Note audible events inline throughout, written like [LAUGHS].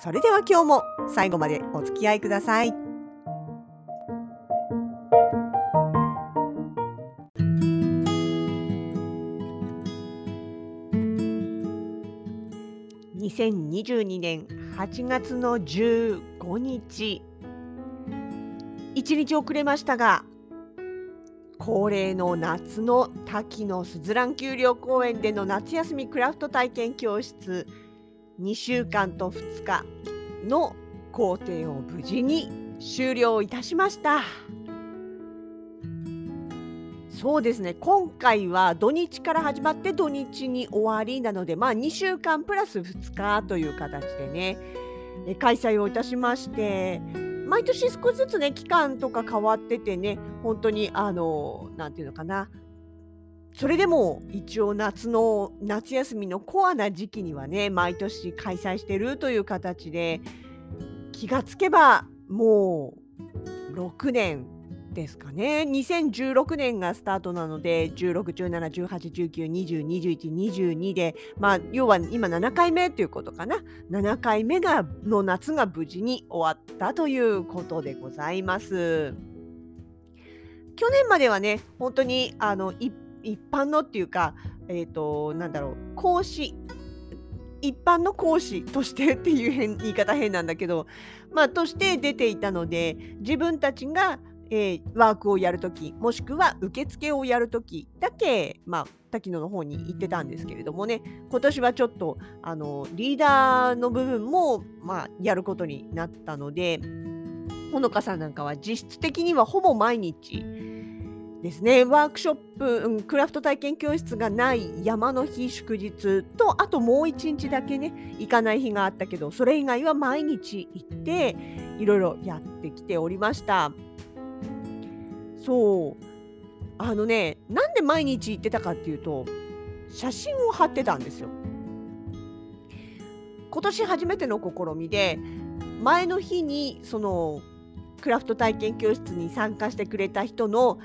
それでは今日も最後までお付き合いください。2022年8月の15日1日遅れましたが恒例の夏の滝のすずらん丘陵公園での夏休みクラフト体験教室2週間と2日の工程を無事に終了いたしました。そうですね。今回は土日から始まって土日に終わりなのでまあ2週間プラス2日という形でね開催をいたしまして毎年少しずつね期間とか変わっててね本当にあの何て言うのかなそれでも一応夏の夏休みのコアな時期にはね毎年開催してるという形で気がつけばもう6年ですかね2016年がスタートなので16171819202122でまあ要は今7回目ということかな7回目がの夏が無事に終わったということでございます。去年まではね本当にあの一一般のっていうか、え、ー、と、なんだろう、講師、一般の講師としてっていう言い方変なんだけど、まあ、として出ていたので、自分たちが、えー、ワークをやるとき、もしくは受付をやるときだけ、まあ、滝野の方に行ってたんですけれどもね、今年はちょっと、あの、リーダーの部分も、まあ、やることになったので、ほのかさんなんかは実質的にはほぼ毎日、ですね。ワークショップ、うん、クラフト体験教室がない山の日祝日とあともう1日だけね行かない日があったけどそれ以外は毎日行っていろいろやってきておりました。そう。あのねなんで毎日行ってたかっていうと写真を貼ってたんですよ。今年初めての試みで前の日にそのクラフト体験教室に参加してくれた人の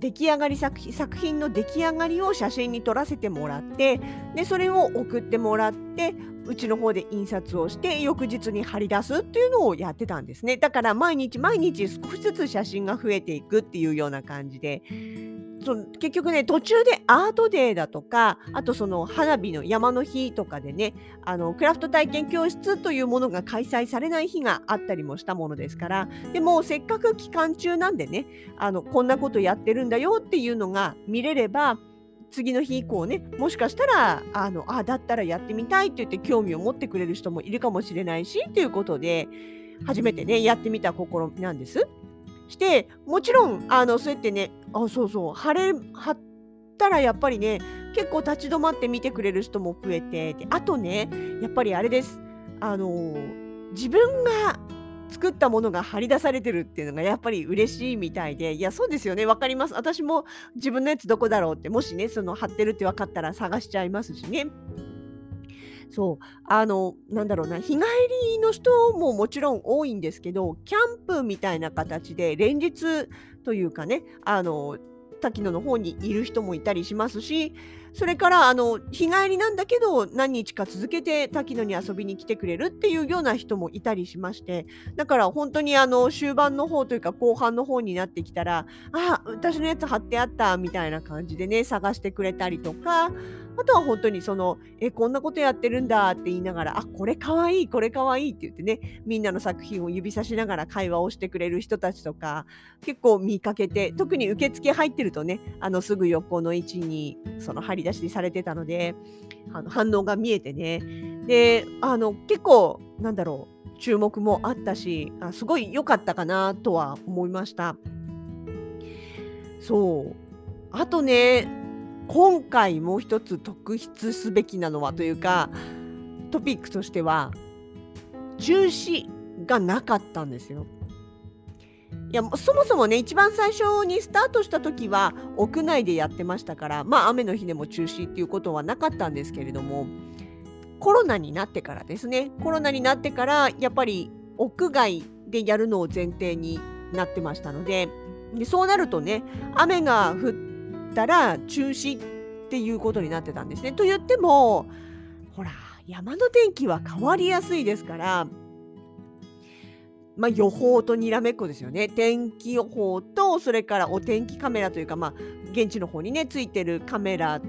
出来上がり作品の出来上がりを写真に撮らせてもらってでそれを送ってもらってうちの方で印刷をして翌日に貼り出すっていうのをやってたんですね。だから毎日毎日少しずつ写真が増えていくっていうような感じで。その結局ね途中でアートデーだとかあとその花火の山の日とかでねあのクラフト体験教室というものが開催されない日があったりもしたものですからでもせっかく期間中なんでねあのこんなことやってるんだよっていうのが見れれば次の日以降ねもしかしたらあのあだったらやってみたいって言って興味を持ってくれる人もいるかもしれないしということで初めてねやってみた試みなんです。してもちろんあのそうやってねあそうそう貼れ貼ったらやっぱりね結構立ち止まって見てくれる人も増えてであとねやっぱりあれです。あの自分が作ったものが貼り出されてるっていうのがやっぱり嬉しいみたいでいやそうですよね分かります。私も自分のやつどこだろうってもしねその貼ってるって分かったら探しちゃいますしね。そう、あの、なんだろうな、日帰りの人ももちろん多いんですけど、キャンプみたいな形で連日というかね、あの、滝野の方にいる人もいたりしますし、それからあの日帰りなんだけど何日か続けて滝野に遊びに来てくれるっていうような人もいたりしましてだから本当にあの終盤の方というか後半の方になってきたらあ私のやつ貼ってあったみたいな感じでね探してくれたりとかあとは本当にその、え、こんなことやってるんだって言いながら、あ、これかわいい、これかわいいって言ってね、みんなの作品を指さしながら会話をしてくれる人たちとか、結構見かけて、特に受付入ってるとね、あの、すぐ横の位置に、その張り出しされてたので、あの反応が見えてね。で、あの、結構、なんだろう、注目もあったし、あすごい良かったかなとは思いました。そう。あとね、今回もう一つ特筆すべきなのはというかトピックとしては中止がなかったんですよ。いやそもそもね一番最初にスタートした時は屋内でやってましたからまあ雨の日でも中止っていうことはなかったんですけれどもコロナになってからですねコロナになってからやっぱり屋外でやるのを前提になってましたのででそうなるとね雨が降ってたら中止っていうことになってたんですね。と言ってもほら山の天気は変わりやすいですからまあ、予報とにらめっこですよね。天気予報と、それからお天気カメラというか、まあ、現地の方にね、ついてるカメラ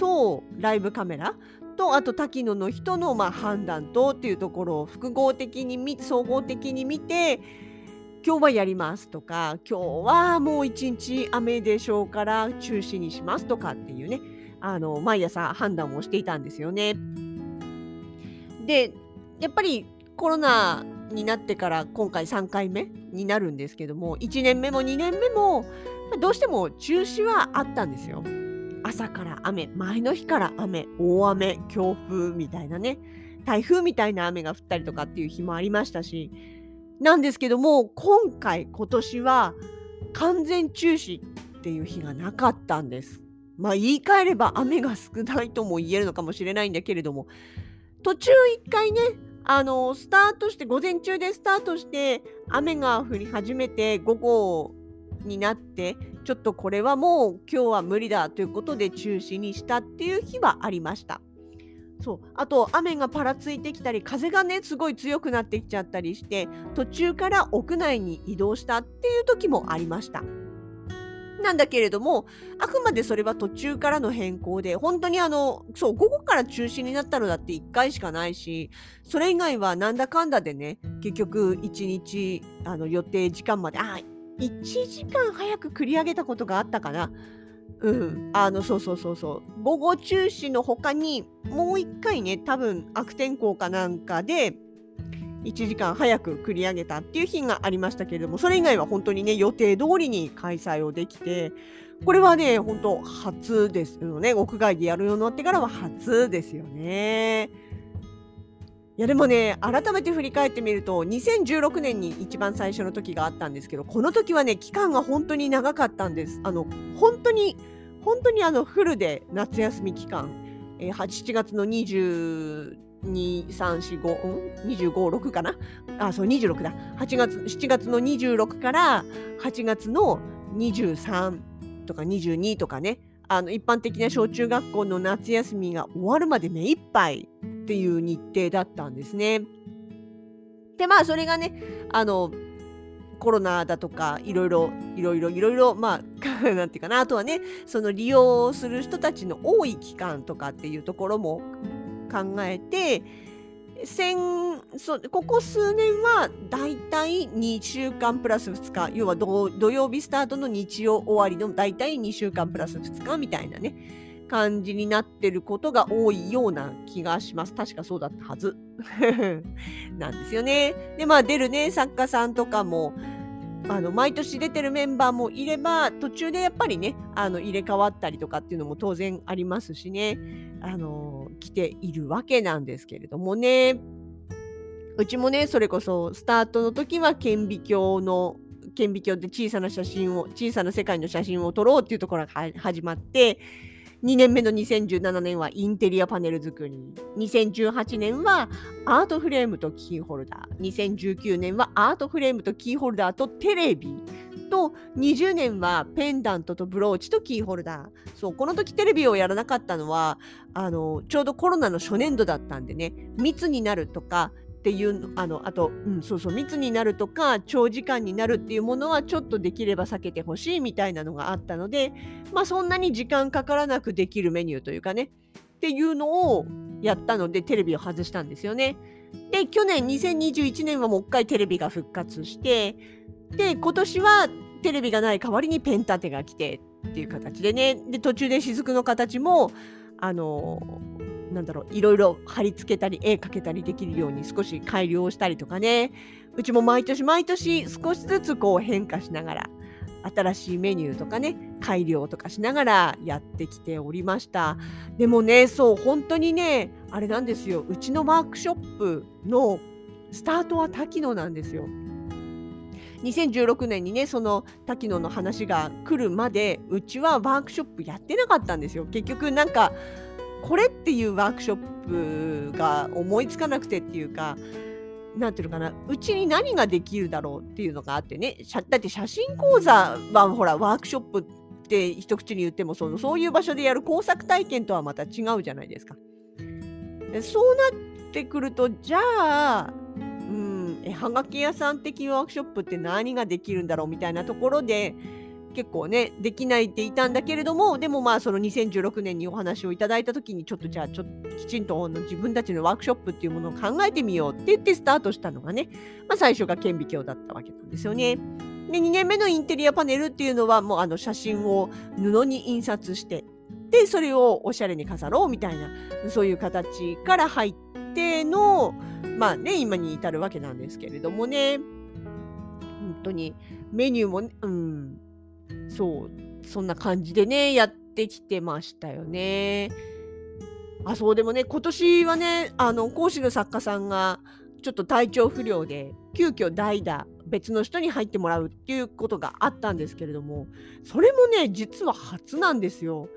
と、ライブカメラと、あと滝野の人のま判断とっていうところを複合的に見、総合的に見て、今日はやりますとか、今日はもう一日雨でしょうから中止にしますとかっていうね、あの、毎朝判断をしていたんですよね。で、やっぱりコロナになってから今回3回目になるんですけども1年目も2年目もどうしても中止はあったんですよ。朝から雨前の日から雨大雨強風みたいなね台風みたいな雨が降ったりとかっていう日もありましたしなんですけども今回今年は完全中止っていう日がなかったんです。まあ言い換えれば雨が少ないとも言えるのかもしれないんだけれども途中1回ねあのスタートして午前中でスタートして雨が降り始めて午後になってちょっとこれはもう今日は無理だということで中止にしたっていう日はありました。そうあと雨がパラついてきたり風がねすごい強くなってきちゃったりして途中から屋内に移動したっていう時もありました。なんだけれども、あくまでそれは途中からの変更で、本当にあの、そう、午後から中止になったのだって1回しかないし、それ以外はなんだかんだでね、結局1日、あの、予定時間まで、あ、1時間早く繰り上げたことがあったかな。うん、あのそうそうそうそう。午後中止の他にもう一回ね多分悪天候かなんかで1時間早く繰り上げたっていう日がありましたけれどもそれ以外は本当にね予定通りに開催をできてこれはね本当初ですよね。屋外でやるようになってからは初ですよね。やでもね改めて振り返ってみると2016年に一番最初の時があったんですけどこの時はね期間が本当に長かったんです。あの本当に本当にあのフルで夏休み期間、えー、7月の22 2 3 4 5 2 5 6かな？あ、そう、26だ。8月、7月の26から8月の23とか22とかね、あの一般的な小中学校の夏休みが終わるまで目いっぱいっていう日程だったんですね。で、まあ、それがね、あの、コロナだとかいろいろいろいろいろいろまあ [LAUGHS] なんていうかなあとはねその利用する人たちの多い期間とかっていうところも考えて先そここ数年はだいたい2週間プラス2日要は土曜日スタートの日曜終わりのだいたい2週間プラス2日みたいなね感じになってることが多いような気がします。確かそうだったはず。[LAUGHS] なんですよね。で、まあ出るね、作家さんとかも、あの毎年出てるメンバーもいれば途中でやっぱりねあの入れ替わったりとかっていうのも当然ありますしねあの来ているわけなんですけれどもねうちもねそれこそスタートの時は顕微鏡の顕微鏡で小さな写真を小さな世界の写真を撮ろうっていうところが始まって2年目の2017年はインテリアパネル作り。2018年はアートフレームとキーホルダー。2019年はアートフレームとキーホルダーとテレビ。と20年はペンダントとブローチとキーホルダー。そう、この時テレビをやらなかったのは、あの、ちょうどコロナの初年度だったんでね、密になるとか、ていうあのあと、うん、そうそう密になるとか長時間になるっていうものはちょっとできれば避けてほしいみたいなのがあったのでまあそんなに時間かからなくできるメニューというかねっていうのをやったのでテレビを外したんですよね。で去年2021年はもう一回テレビが復活してで今年はテレビがない代わりにペン立てが来てっていう形でねで途中で雫の形もあのなんだろういろいろ貼り付けたり絵描けたりできるように少し改良したりとかね。うちも毎年毎年少しずつこう変化しながら新しいメニューとかね改良とかしながらやってきておりました。でもねそう本当にねあれなんですよ。うちのワークショップのスタートは滝野なんですよ。2016年にねその滝野の話が来るまでうちはワークショップやってなかったんですよ。結局なんかこれっていうワークショップが思いつかなくてっていうかなんていうのかなうちに何ができるだろうっていうのがあってねだって写真講座はほらワークショップって一口に言ってもそのそういう場所でやる工作体験とはまた違うじゃないですか。そうなってくるとじゃあうんえはがき屋さん的ワークショップって何ができるんだろうみたいなところで結構ねできないっていたんだけれどもでもまあその2016年にお話をいただいた時にちょっとじゃあちょっときちんと自分たちのワークショップっていうものを考えてみようって言ってスタートしたのがね、まあ、最初が顕微鏡だったわけなんですよね。で2年目のインテリアパネルっていうのはもうあの写真を布に印刷してでそれをおしゃれに飾ろうみたいなそういう形から入ってのまあね今に至るわけなんですけれどもね本当にメニューも、うんそう、そんな感じでね、やってきてましたよね。あ、そう、でもね、今年はね、あの、講師の作家さんが、ちょっと体調不良で、急遽代打、別の人に入ってもらうっていうことがあったんですけれども、それもね、実は初なんですよ。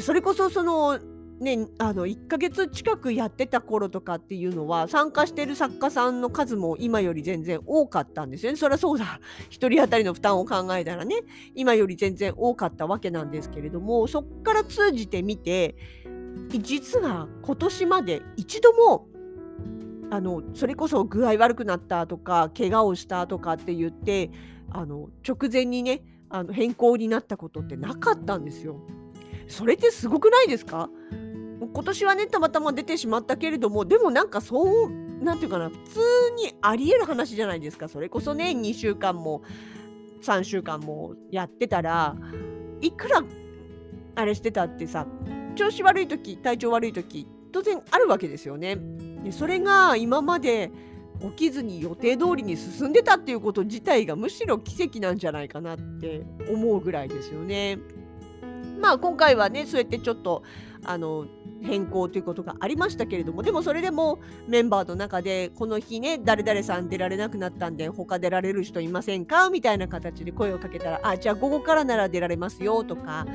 それこそ、その、ね、あの1ヶ月近くやってた頃とかっていうのは参加してる作家さんの数も今より全然多かったんですよね。そりゃそうだ [LAUGHS] 1人当たりの負担を考えたらね今より全然多かったわけなんですけれどもそっから通じてみて実は今年まで一度もあのそれこそ具合悪くなったとか怪我をしたとかって言ってあの直前にねあの変更になったことってなかったんですよ。それってすごくないですか？今年はねたまたま出てしまったけれどもでもなんかそうなんていうかな普通にありえる話じゃないですかそれこそね2週間も3週間もやってたらいくらあれしてたってさ調子悪い時体調悪い時当然あるわけですよね。でそれが今まで起きずに予定通りに進んでたっていうこと自体がむしろ奇跡なんじゃないかなって思うぐらいですよね。まあ今回はねそうやってちょっとあの変更ということがありましたけれどもでもそれでもメンバーの中でこの日ね誰々さん出られなくなったんで他出られる人いませんかみたいな形で声をかけたらあじゃあ午後からなら出られますよとか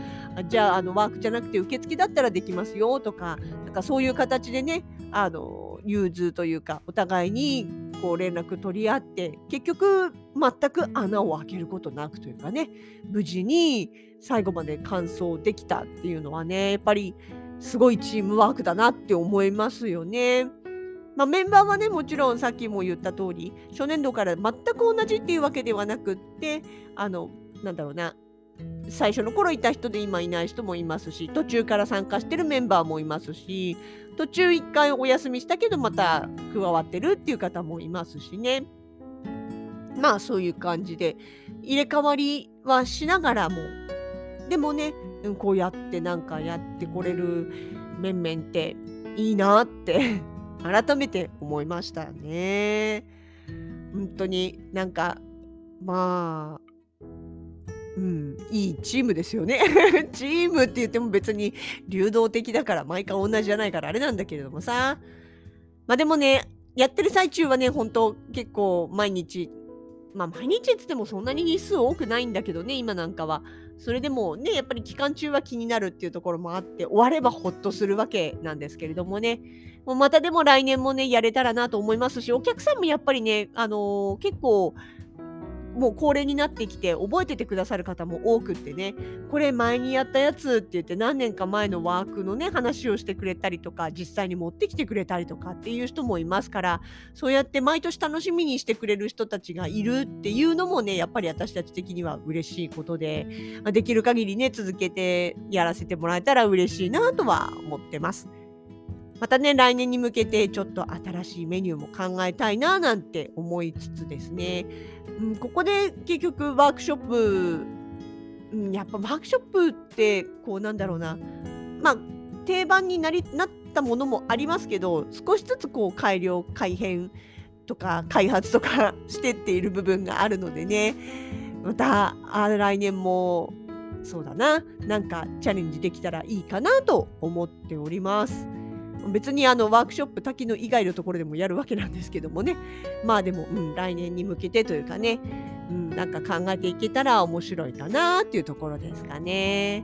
じゃああのワークじゃなくて受付だったらできますよとかなんかそういう形でねあの融通というかお互いにこう連絡取り合って結局全く穴を開けることなくというかね無事に最後まで完走できたっていうのはねやっぱりすごいチームワークだなって思いますよね。まあ、メンバーはねもちろんさっきも言った通り初年度から全く同じっていうわけではなくってあのなんだろうな最初の頃いた人で今いない人もいますし途中から参加してるメンバーもいますし途中1回お休みしたけどまた加わってるっていう方もいますしねまあそういう感じで入れ替わりはしながらもでもねこうやってなんかやってこれる面々っていいなって [LAUGHS] 改めて思いましたね。本当になんかまあうん、いいチームですよね。[LAUGHS] チームって言っても別に流動的だから毎回同じじゃないからあれなんだけれどもさ。まあでもね、やってる最中はね、本当結構毎日、まあ毎日って言ってもそんなに日数多くないんだけどね、今なんかは。それでもね、やっぱり期間中は気になるっていうところもあって、終わればほっとするわけなんですけれどもね、もうまたでも来年もね、やれたらなと思いますし、お客さんもやっぱりね、あのー、結構、もう恒例になってきて覚えててくださる方も多くってねこれ前にやったやつって言って何年か前のワークのね話をしてくれたりとか実際に持ってきてくれたりとかっていう人もいますからそうやって毎年楽しみにしてくれる人たちがいるっていうのもねやっぱり私たち的には嬉しいことでできる限りね続けてやらせてもらえたら嬉しいなとは思ってます。またね、来年に向けてちょっと新しいメニューも考えたいななんて思いつつですね、うん、ここで結局ワークショップ、うん、やっぱワークショップってこうなんだろうな、まあ定番になりなったものもありますけど、少しずつこう改良、改変とか開発とか [LAUGHS] してっている部分があるのでね、また来年もそうだな、なんかチャレンジできたらいいかなと思っております。別にあのワークショップ滝の以外のところでもやるわけなんですけどもねまあでも、うん、来年に向けてというかね、うん、なんか考えていけたら面白いかなっていうところですかね。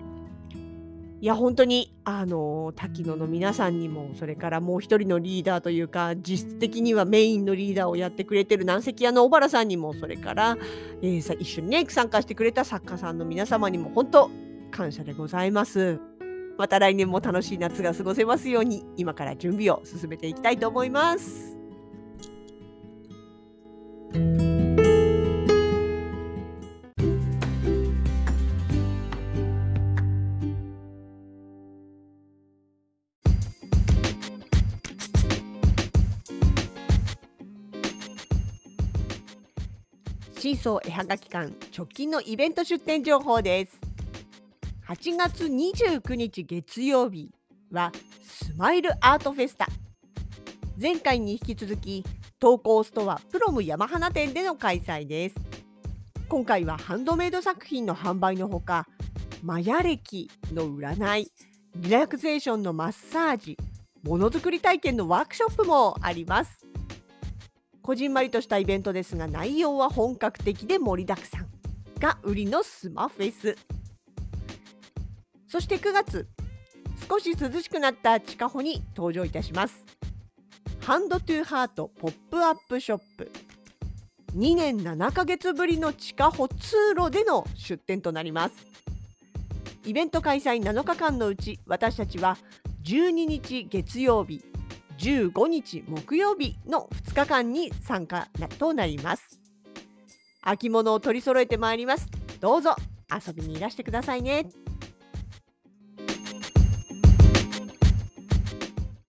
いや本当にあの滝野の皆さんにもそれからもう一人のリーダーというか実質的にはメインのリーダーをやってくれてる南関屋の小原さんにもそれから、えー、さ一緒にね参加してくれた作家さんの皆様にも本当感謝でございます。また来年も楽しい夏が過ごせますように今から準備を進めていきたいと思います。シーソー絵はがき館直近のイベント出店情報です8月29日月曜日はスマイルアートフェスタ。前回に引き続き投稿ストアプロム山花店での開催です。今回はハンドメイド作品の販売のほかマヤ歴の占いリラクゼーションのマッサージものづくり体験のワークショップもあります。こじんまりとしたイベントですが内容は本格的で盛りだくさんが売りのスマフェス。そして9月少し涼しくなった地下歩に登場いたします。ハンドトゥーハートポップアップショップ。2年7ヶ月ぶりの地下歩通路での出店となります。イベント開催7日間のうち私たちは12日月曜日15日木曜日の2日間に参加となります。秋物を取り揃えてまいります。どうぞ遊びにいらしてくださいね。